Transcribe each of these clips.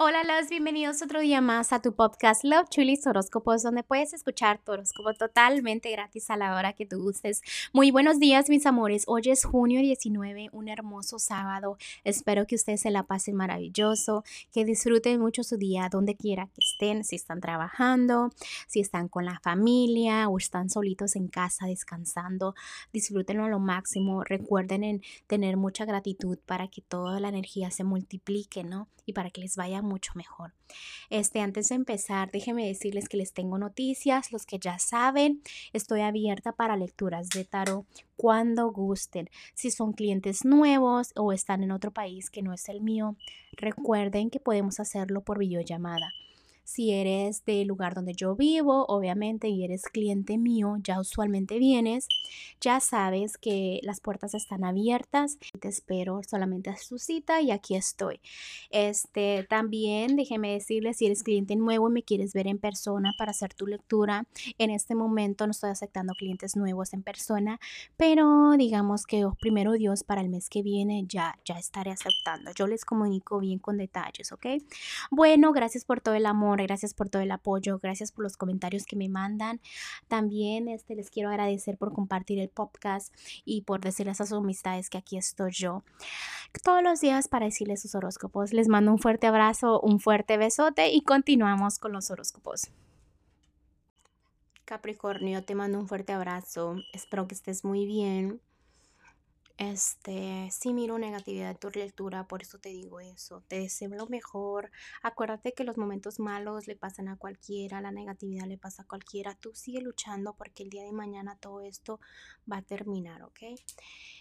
Hola, los bienvenidos otro día más a tu podcast Love Chulis Horóscopos, donde puedes escuchar tu horóscopo totalmente gratis a la hora que tú gustes. Muy buenos días, mis amores. Hoy es junio 19, un hermoso sábado. Espero que ustedes se la pasen maravilloso, que disfruten mucho su día donde quiera que estén, si están trabajando, si están con la familia o están solitos en casa descansando. Disfrútenlo a lo máximo. Recuerden en tener mucha gratitud para que toda la energía se multiplique, ¿no? Y para que les vaya mucho mejor. Este, antes de empezar, déjenme decirles que les tengo noticias, los que ya saben, estoy abierta para lecturas de tarot cuando gusten. Si son clientes nuevos o están en otro país que no es el mío, recuerden que podemos hacerlo por videollamada. Si eres del lugar donde yo vivo, obviamente, y eres cliente mío, ya usualmente vienes, ya sabes que las puertas están abiertas. Te espero solamente a su cita y aquí estoy. Este, también déjeme decirles, si eres cliente nuevo y me quieres ver en persona para hacer tu lectura, en este momento no estoy aceptando clientes nuevos en persona, pero digamos que oh, primero Dios para el mes que viene ya, ya estaré aceptando. Yo les comunico bien con detalles, ¿ok? Bueno, gracias por todo el amor gracias por todo el apoyo, gracias por los comentarios que me mandan. También este, les quiero agradecer por compartir el podcast y por decirles a sus amistades que aquí estoy yo todos los días para decirles sus horóscopos. Les mando un fuerte abrazo, un fuerte besote y continuamos con los horóscopos. Capricornio, te mando un fuerte abrazo. Espero que estés muy bien. Este, sí miro negatividad en tu lectura, por eso te digo eso. Te deseo lo mejor. Acuérdate que los momentos malos le pasan a cualquiera, la negatividad le pasa a cualquiera. Tú sigue luchando porque el día de mañana todo esto va a terminar, ¿ok?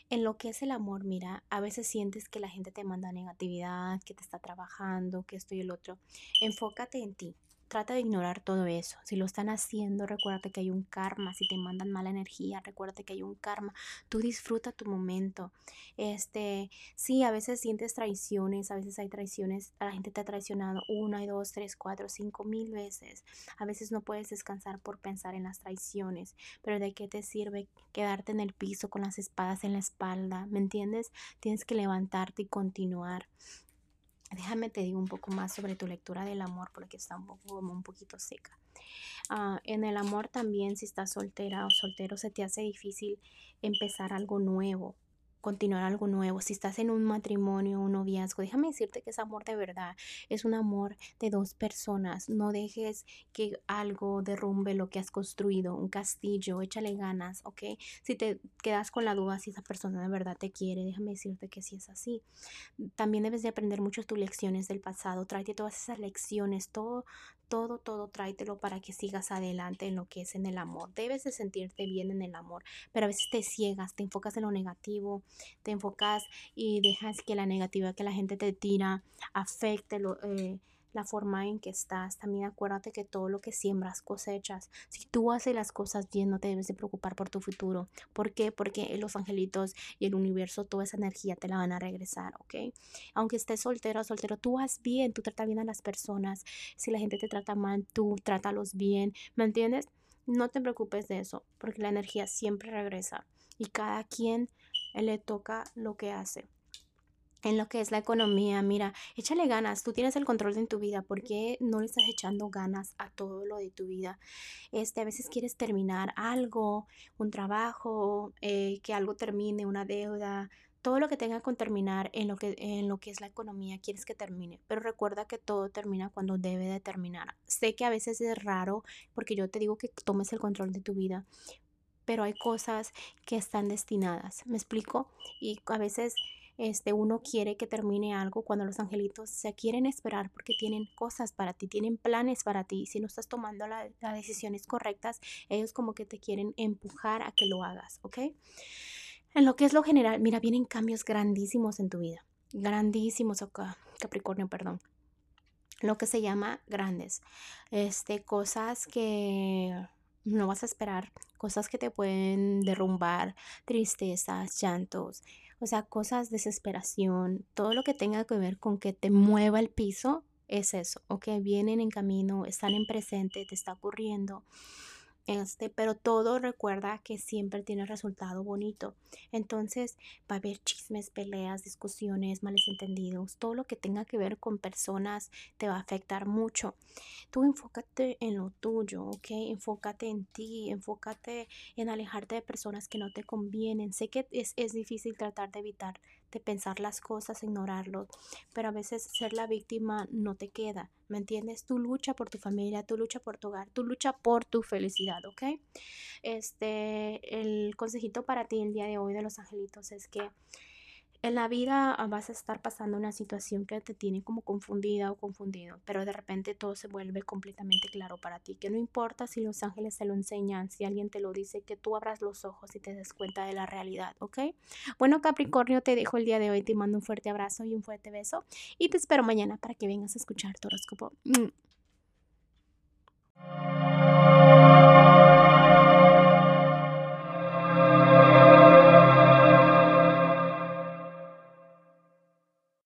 En lo que es el amor, mira, a veces sientes que la gente te manda negatividad, que te está trabajando, que esto y el otro. Enfócate en ti trata de ignorar todo eso. Si lo están haciendo, recuérdate que hay un karma. Si te mandan mala energía, recuérdate que hay un karma. Tú disfruta tu momento. Este, sí, a veces sientes traiciones, a veces hay traiciones. La gente te ha traicionado una, dos, tres, cuatro, cinco mil veces. A veces no puedes descansar por pensar en las traiciones. Pero ¿de qué te sirve quedarte en el piso con las espadas en la espalda? ¿Me entiendes? Tienes que levantarte y continuar. Déjame te digo un poco más sobre tu lectura del amor porque está un poco como un poquito seca. Ah, en el amor también si estás soltera o soltero se te hace difícil empezar algo nuevo continuar algo nuevo, si estás en un matrimonio, un noviazgo, déjame decirte que es amor de verdad, es un amor de dos personas. No dejes que algo derrumbe lo que has construido, un castillo, échale ganas, ¿ok? Si te quedas con la duda si esa persona de verdad te quiere, déjame decirte que si es así. También debes de aprender mucho tus lecciones del pasado, tráete todas esas lecciones, todo, todo, todo tráetelo para que sigas adelante en lo que es en el amor. Debes de sentirte bien en el amor, pero a veces te ciegas, te enfocas en lo negativo, te enfocas y dejas que la negatividad que la gente te tira afecte lo, eh, la forma en que estás. También acuérdate que todo lo que siembras cosechas. Si tú haces las cosas bien, no te debes de preocupar por tu futuro. ¿Por qué? Porque los angelitos y el universo, toda esa energía te la van a regresar, ¿ok? Aunque estés soltero o soltero, tú haz bien, tú trata bien a las personas. Si la gente te trata mal, tú trátalos bien, ¿me entiendes? No te preocupes de eso, porque la energía siempre regresa y cada quien le toca lo que hace en lo que es la economía, mira, échale ganas, tú tienes el control de tu vida, ¿por qué no le estás echando ganas a todo lo de tu vida? Este, a veces quieres terminar algo, un trabajo, eh, que algo termine, una deuda, todo lo que tenga con terminar en lo que, en lo que es la economía, quieres que termine, pero recuerda que todo termina cuando debe de terminar. Sé que a veces es raro porque yo te digo que tomes el control de tu vida, pero hay cosas que están destinadas, ¿me explico? Y a veces este, uno quiere que termine algo cuando los angelitos se quieren esperar porque tienen cosas para ti, tienen planes para ti. Si no estás tomando las decisiones correctas, ellos como que te quieren empujar a que lo hagas, ¿ok? En lo que es lo general, mira, vienen cambios grandísimos en tu vida. Grandísimos, Capricornio, perdón. Lo que se llama grandes. Este, cosas que no vas a esperar, cosas que te pueden derrumbar, tristezas, llantos, o sea, cosas, desesperación, todo lo que tenga que ver con que te mueva el piso, es eso, ok, vienen en camino, están en presente, te está ocurriendo. Este, pero todo recuerda que siempre tiene resultado bonito. Entonces va a haber chismes, peleas, discusiones, males entendidos, todo lo que tenga que ver con personas te va a afectar mucho. Tú enfócate en lo tuyo, ¿ok? Enfócate en ti, enfócate en alejarte de personas que no te convienen. Sé que es, es difícil tratar de evitar de pensar las cosas, ignorarlo, pero a veces ser la víctima no te queda, ¿me entiendes? Tú lucha por tu familia, tú lucha por tu hogar, tú lucha por tu felicidad, ¿ok? Este, el consejito para ti el día de hoy de los angelitos es que en la vida ah, vas a estar pasando una situación que te tiene como confundida o confundido, pero de repente todo se vuelve completamente claro para ti, que no importa si los ángeles te lo enseñan, si alguien te lo dice, que tú abras los ojos y te des cuenta de la realidad, ¿ok? Bueno, Capricornio, te dejo el día de hoy, te mando un fuerte abrazo y un fuerte beso y te espero mañana para que vengas a escuchar tu horóscopo.